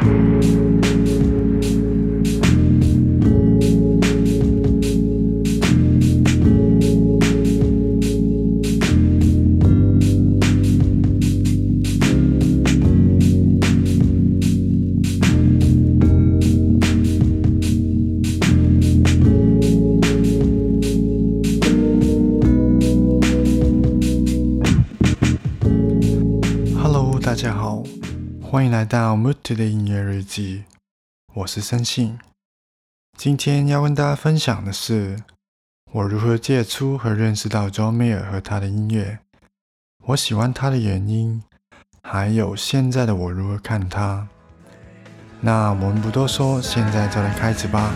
欢音乐日记，我是森信。今天要跟大家分享的是我如何接触和认识到 John Mayer 和他的音乐，我喜欢他的原因，还有现在的我如何看他。那我们不多说，现在就来开始吧。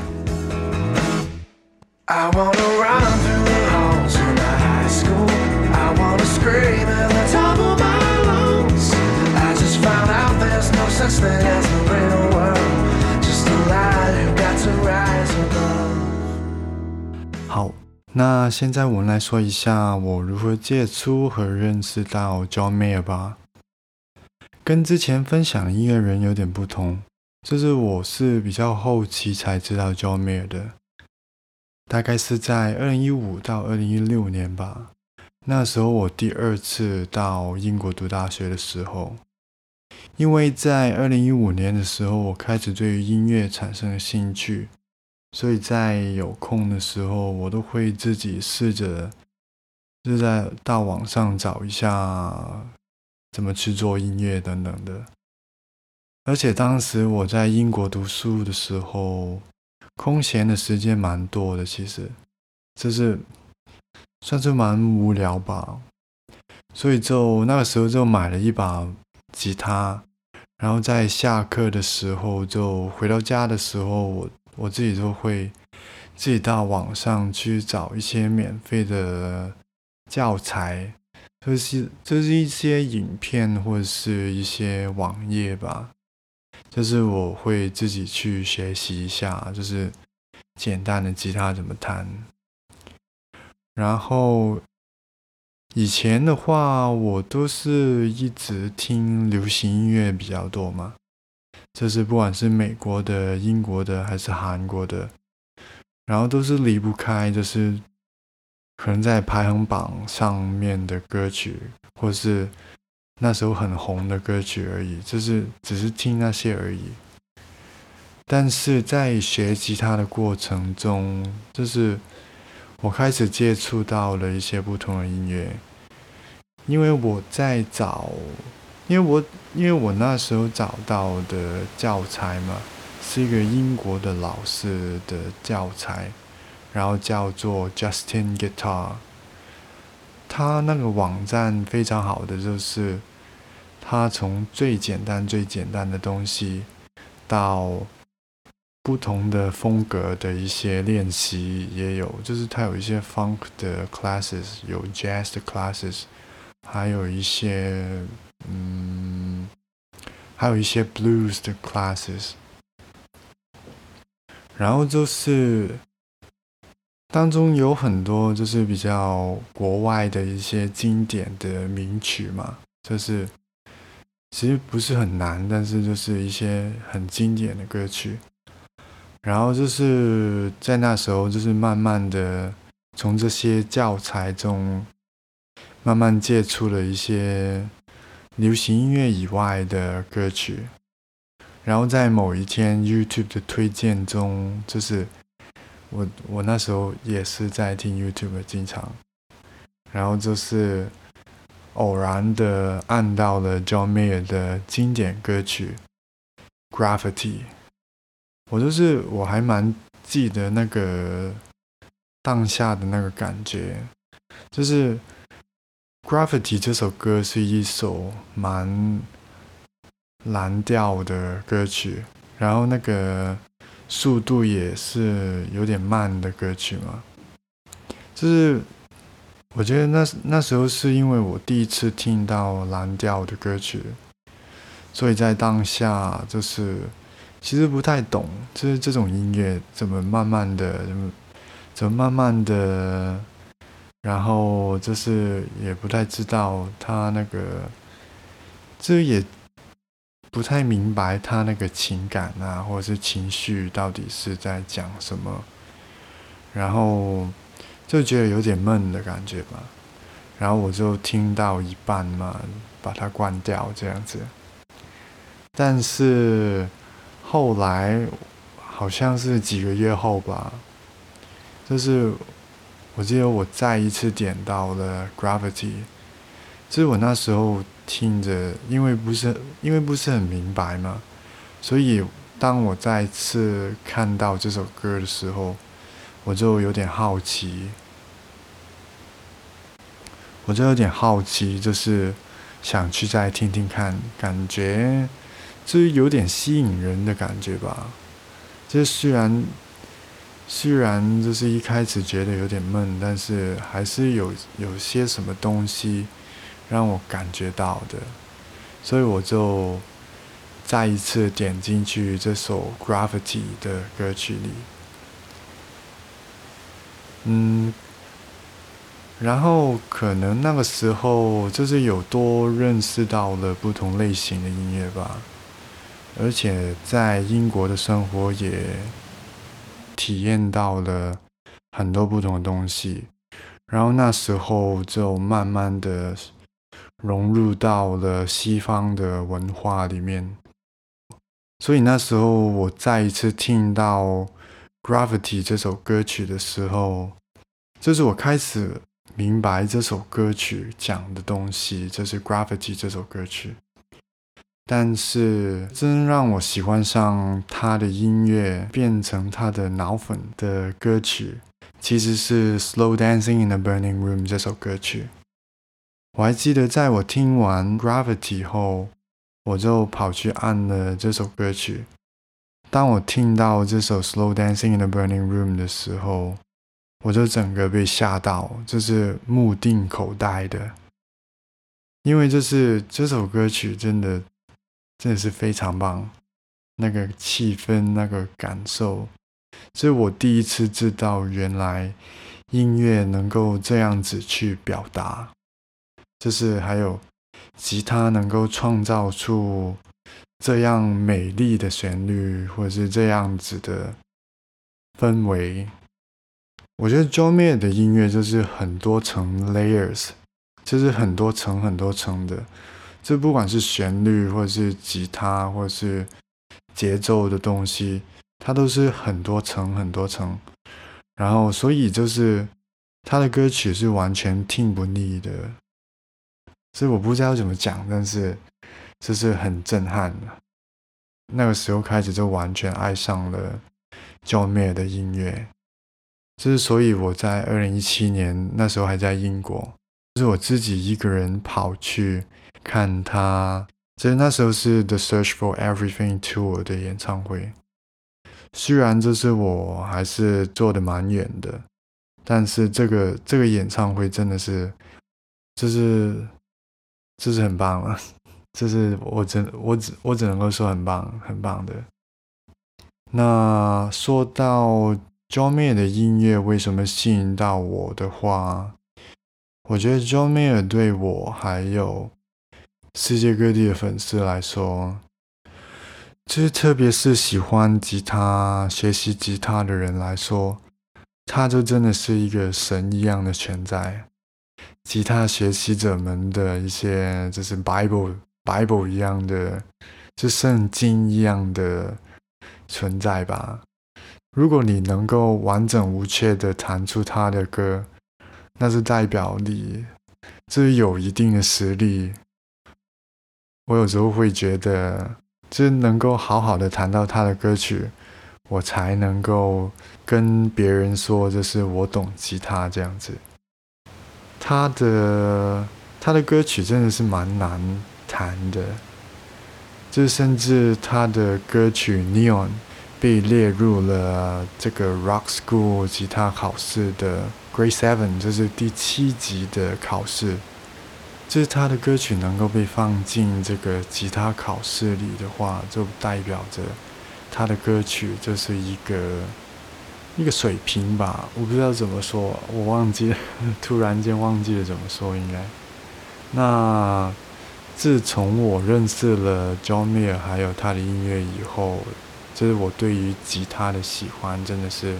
那现在我们来说一下我如何接触和认识到 John Mayer 吧。跟之前分享的音乐人有点不同，就是我是比较后期才知道 John Mayer 的，大概是在二零一五到二零一六年吧。那时候我第二次到英国读大学的时候。因为在二零一五年的时候，我开始对于音乐产生了兴趣，所以在有空的时候，我都会自己试着，就在到网上找一下怎么去做音乐等等的。而且当时我在英国读书的时候，空闲的时间蛮多的，其实就是算是蛮无聊吧，所以就那个时候就买了一把。吉他，然后在下课的时候，就回到家的时候，我我自己都会自己到网上去找一些免费的教材，就是就是一些影片或者是一些网页吧，就是我会自己去学习一下，就是简单的吉他怎么弹，然后。以前的话，我都是一直听流行音乐比较多嘛，就是不管是美国的、英国的还是韩国的，然后都是离不开，就是可能在排行榜上面的歌曲，或是那时候很红的歌曲而已，就是只是听那些而已。但是在学吉他的过程中，就是我开始接触到了一些不同的音乐。因为我在找，因为我因为我那时候找到的教材嘛，是一个英国的老师的教材，然后叫做 Justin Guitar。他那个网站非常好的就是，他从最简单最简单的东西，到不同的风格的一些练习也有，就是他有一些 funk 的 classes，有 jazz 的 classes。还有一些，嗯，还有一些 blues 的 classes，然后就是当中有很多就是比较国外的一些经典的名曲嘛，就是其实不是很难，但是就是一些很经典的歌曲，然后就是在那时候就是慢慢的从这些教材中。慢慢接触了一些流行音乐以外的歌曲，然后在某一天 YouTube 的推荐中，就是我我那时候也是在听 YouTube 经常，然后就是偶然的按到了 John Mayer 的经典歌曲《Gravity》，我就是我还蛮记得那个当下的那个感觉，就是。《Gravity》这首歌是一首蛮蓝调的歌曲，然后那个速度也是有点慢的歌曲嘛。就是我觉得那那时候是因为我第一次听到蓝调的歌曲，所以在当下就是其实不太懂，就是这种音乐怎么慢慢的，怎么怎么慢慢的。然后就是也不太知道他那个，这也不太明白他那个情感啊，或者是情绪到底是在讲什么，然后就觉得有点闷的感觉吧。然后我就听到一半嘛，把它关掉这样子。但是后来好像是几个月后吧，就是我记得我再一次点到了 Gravity，就是我那时候听着，因为不是因为不是很明白嘛，所以当我再次看到这首歌的时候，我就有点好奇，我就有点好奇，就是想去再听听看，感觉。就是有点吸引人的感觉吧。这虽然虽然就是一开始觉得有点闷，但是还是有有些什么东西让我感觉到的，所以我就再一次点进去这首《Gravity》的歌曲里。嗯，然后可能那个时候就是有多认识到了不同类型的音乐吧。而且在英国的生活也体验到了很多不同的东西，然后那时候就慢慢的融入到了西方的文化里面，所以那时候我再一次听到《Gravity》这首歌曲的时候，就是我开始明白这首歌曲讲的东西，就是《Gravity》这首歌曲。但是，真让我喜欢上他的音乐，变成他的脑粉的歌曲，其实是《Slow Dancing in the Burning Room》这首歌曲。我还记得，在我听完《Gravity》后，我就跑去按了这首歌曲。当我听到这首《Slow Dancing in the Burning Room》的时候，我就整个被吓到，就是目定口呆的，因为这是这首歌曲真的。真的是非常棒，那个气氛，那个感受，这是我第一次知道，原来音乐能够这样子去表达，就是还有吉他能够创造出这样美丽的旋律，或者是这样子的氛围。我觉得 John Mayer 的音乐就是很多层 layers，就是很多层很多层的。这不管是旋律，或者是吉他，或者是节奏的东西，它都是很多层很多层。然后，所以就是他的歌曲是完全听不腻的。所以我不知道怎么讲，但是这是很震撼的。那个时候开始就完全爱上了 John Mayer 的音乐。就是所以我在二零一七年那时候还在英国，是我自己一个人跑去。看他，其实那时候是 The Search for Everything Tour 的演唱会。虽然这是我还是坐的蛮远的，但是这个这个演唱会真的是，就是就是很棒了，就是我只我只我只能够说很棒很棒的。那说到 John Mayer 的音乐为什么吸引到我的话，我觉得 John Mayer 对我还有。世界各地的粉丝来说，就是特别是喜欢吉他、学习吉他的人来说，他就真的是一个神一样的存在。吉他学习者们的一些，就是 Bible、Bible 一样的，是圣经一样的存在吧。如果你能够完整无缺的弹出他的歌，那是代表你就是有一定的实力。我有时候会觉得，就是能够好好的弹到他的歌曲，我才能够跟别人说，就是我懂吉他这样子。他的他的歌曲真的是蛮难弹的，就甚至他的歌曲《Neon》被列入了这个 Rock School 吉他考试的 Grade Seven，就是第七级的考试。就是他的歌曲能够被放进这个吉他考试里的话，就代表着他的歌曲就是一个一个水平吧。我不知道怎么说，我忘记了，突然间忘记了怎么说应该。那自从我认识了 John Mayer 还有他的音乐以后，就是我对于吉他的喜欢真的是，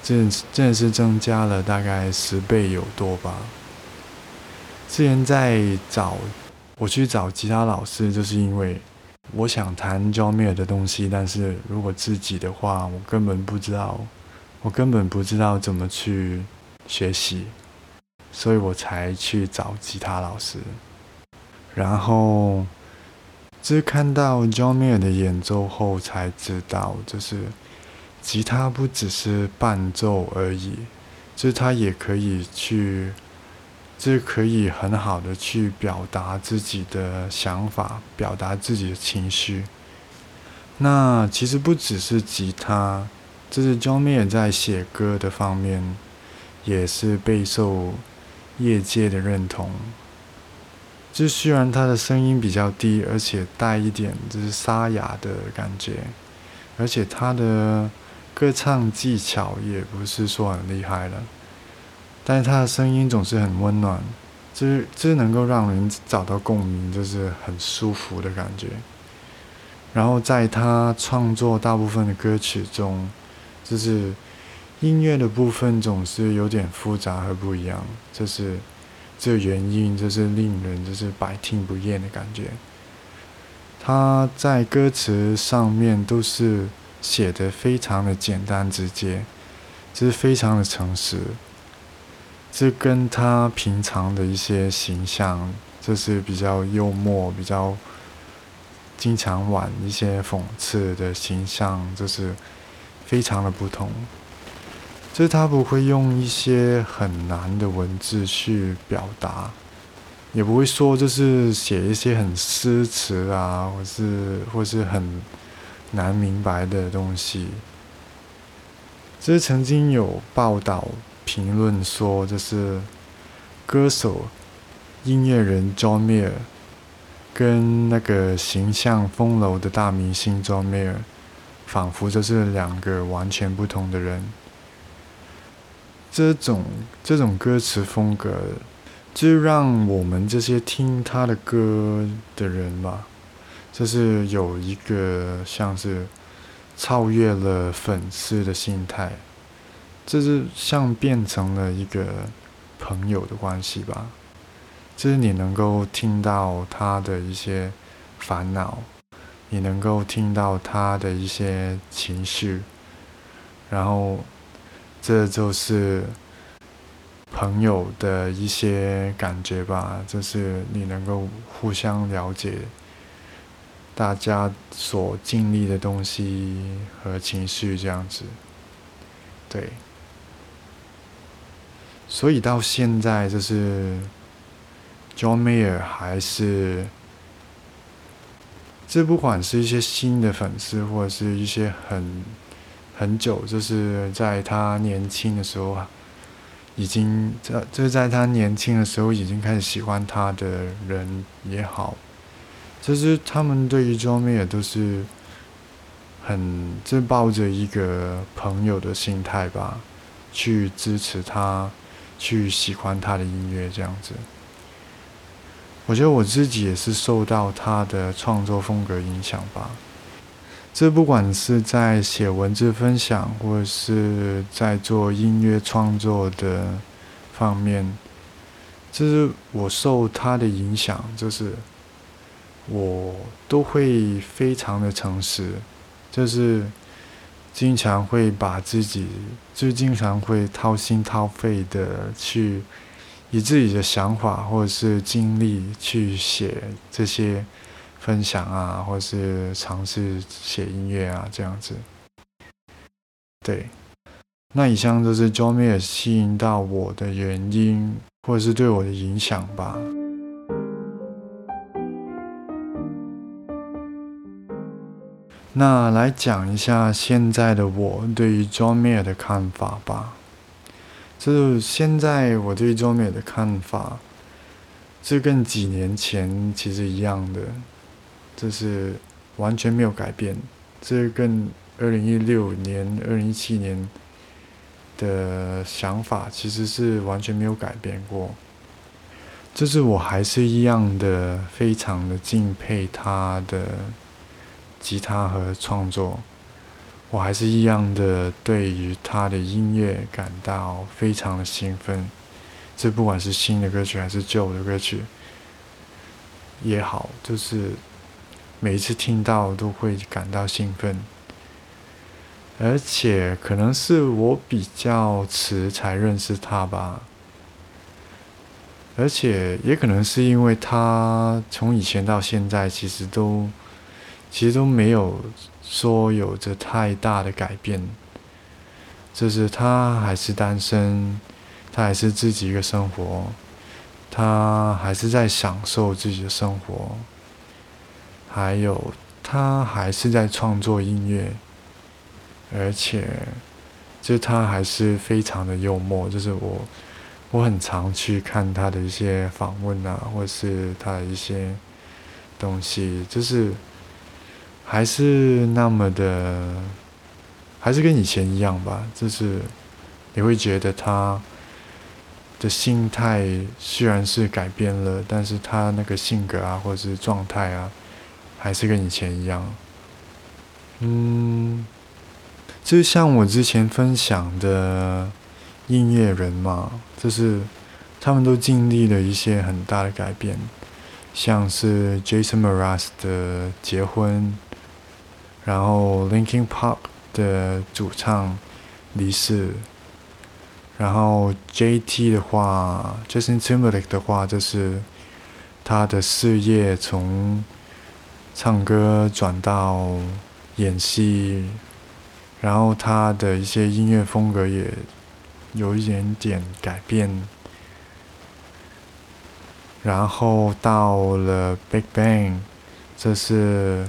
真真的是增加了大概十倍有多吧。之前在找我去找吉他老师，就是因为我想弹 John Mayer 的东西，但是如果自己的话，我根本不知道，我根本不知道怎么去学习，所以我才去找吉他老师。然后，就是看到 John Mayer 的演奏后，才知道，就是吉他不只是伴奏而已，就是它也可以去，就是可以很好的去表达自己的想法，表达自己的情绪。那其实不只是吉他，就是 John Mayer 在写歌的方面，也是备受业界的认同。就虽然他的声音比较低，而且带一点就是沙哑的感觉，而且他的歌唱技巧也不是说很厉害了，但是他的声音总是很温暖，就是就是能够让人找到共鸣，就是很舒服的感觉。然后在他创作大部分的歌曲中，就是音乐的部分总是有点复杂和不一样，就是。这原因就是令人就是百听不厌的感觉。他在歌词上面都是写的非常的简单直接，就是非常的诚实。这跟他平常的一些形象，就是比较幽默、比较经常玩一些讽刺的形象，就是非常的不同。就是他不会用一些很难的文字去表达，也不会说就是写一些很诗词啊，或是或是很难明白的东西。就是曾经有报道评论说，就是歌手、音乐人 John Mayer 跟那个形象风流的大明星 John Mayer，仿佛就是两个完全不同的人。这种这种歌词风格，就让我们这些听他的歌的人吧，就是有一个像是超越了粉丝的心态，这是像变成了一个朋友的关系吧。就是你能够听到他的一些烦恼，你能够听到他的一些情绪，然后。这就是朋友的一些感觉吧，就是你能够互相了解大家所经历的东西和情绪这样子，对。所以到现在就是 John Mayer 还是，这不管是一些新的粉丝或者是一些很。很久，就是在他年轻的时候，已经在就在他年轻的时候已经开始喜欢他的人也好，就是他们对于 John Mayer 都是很就抱着一个朋友的心态吧，去支持他，去喜欢他的音乐这样子。我觉得我自己也是受到他的创作风格影响吧。这不管是在写文字分享，或者是在做音乐创作的方面，就是我受他的影响，就是我都会非常的诚实，就是经常会把自己，就经常会掏心掏肺的去以自己的想法或者是经历去写这些。分享啊，或者是尝试写音乐啊，这样子。对，那以上就是 John Mayer 吸引到我的原因，或者是对我的影响吧。那来讲一下现在的我对于 John Mayer 的看法吧。就是现在我对 John Mayer 的看法，这跟几年前其实一样的。这是完全没有改变，这跟二零一六年、二零一七年的想法其实是完全没有改变过。就是我还是一样的，非常的敬佩他的吉他和创作，我还是一样的对于他的音乐感到非常的兴奋。这不管是新的歌曲还是旧的歌曲也好，就是每一次听到都会感到兴奋。而且可能是我比较迟才认识他吧。而且也可能是因为他从以前到现在，其实都其实都没有说有着太大的改变，就是他还是单身，他还是自己一个生活，他还是在享受自己的生活，还有他还是在创作音乐，而且就他还是非常的幽默，就是我。我很常去看他的一些访问啊，或是他的一些东西，就是还是那么的，还是跟以前一样吧。就是你会觉得他的心态虽然是改变了，但是他那个性格啊，或者是状态啊，还是跟以前一样。嗯，就像我之前分享的。音乐人嘛，就是他们都经历了一些很大的改变，像是 Jason Mraz 的结婚，然后 Linkin Park 的主唱离世，然后 JT 的话，Justin Timberlake 的话，就是他的事业从唱歌转到演戏，然后他的一些音乐风格也。有一点点改变，然后到了 Big Bang，这是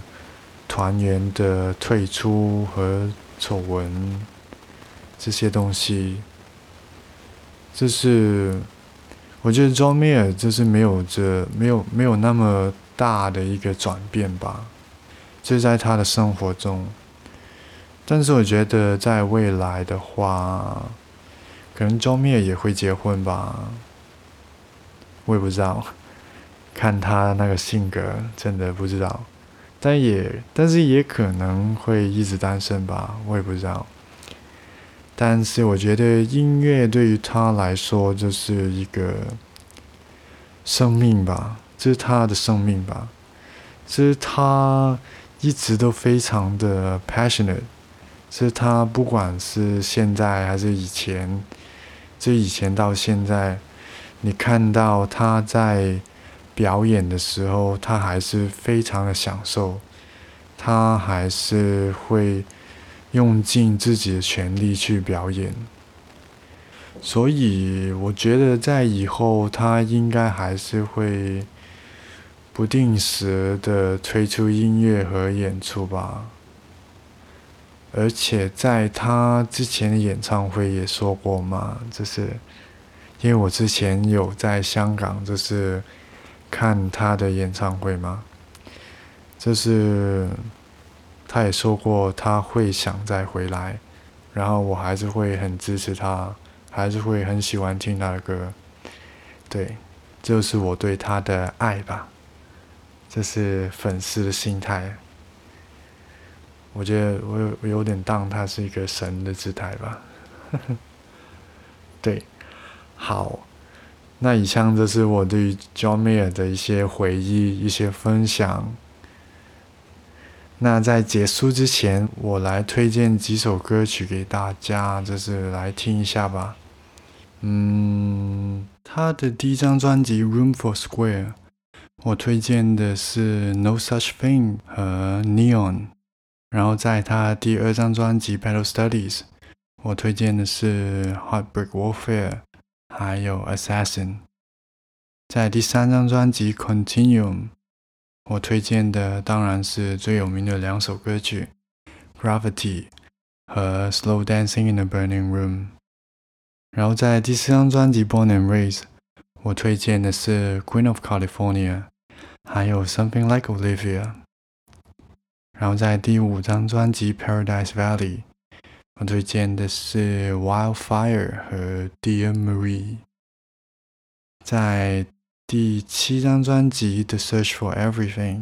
团员的退出和丑闻这些东西，这是我觉得 John Mayer 就是没有这没有没有那么大的一个转变吧，就在他的生活中，但是我觉得在未来的话。可能周灭也会结婚吧，我也不知道，看他那个性格，真的不知道。但也，但是也可能会一直单身吧，我也不知道。但是我觉得音乐对于他来说就是一个生命吧，这是他的生命吧，这是他一直都非常的 passionate，是他不管是现在还是以前。这以前到现在，你看到他在表演的时候，他还是非常的享受，他还是会用尽自己的全力去表演。所以我觉得在以后，他应该还是会不定时的推出音乐和演出吧。而且在他之前的演唱会也说过嘛，就是因为我之前有在香港，就是看他的演唱会吗，就是他也说过他会想再回来，然后我还是会很支持他，还是会很喜欢听他的歌，对，就是我对他的爱吧，这是粉丝的心态。我觉得我有我有点当他是一个神的姿态吧，对，好，那以上这是我对 John Mayer 的一些回忆、一些分享。那在结束之前，我来推荐几首歌曲给大家，就是来听一下吧。嗯，他的第一张专辑《Room for Square》，我推荐的是《No Such Thing》和《Neon》。然后在他第二张专辑《Battle Studies》，我推荐的是《Heartbreak Warfare》，还有《Assassin》。在第三张专辑《Continuum》，我推荐的当然是最有名的两首歌曲《Gravity》和《Slow Dancing in the Burning Room》。然后在第四张专辑《Born and Raised》，我推荐的是《Queen of California》，还有《Something Like Olivia》。然后在第五张专辑《Paradise Valley》， 我推荐的是《Wildfire》和《Dear Marie》。在第七张专辑《The Search for Everything》。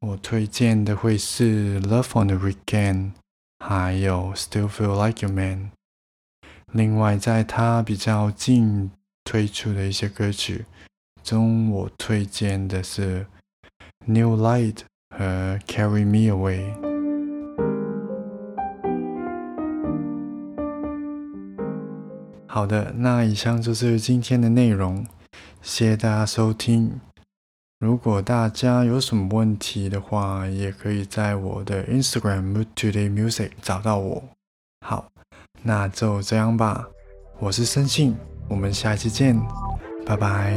我推荐的会是《Love on the Weekend》，还有《Still Feel Like Your Man》。另外，在他比较近推出的一些歌曲中，我推荐的是《New Light》和《Carry Me Away》。好的，那以上就是今天的内容，谢谢大家收听。如果大家有什么问题的话，也可以在我的 Instagram Mood Today Music 找到我。好，那就这样吧。我是申信，我们下期见，拜拜。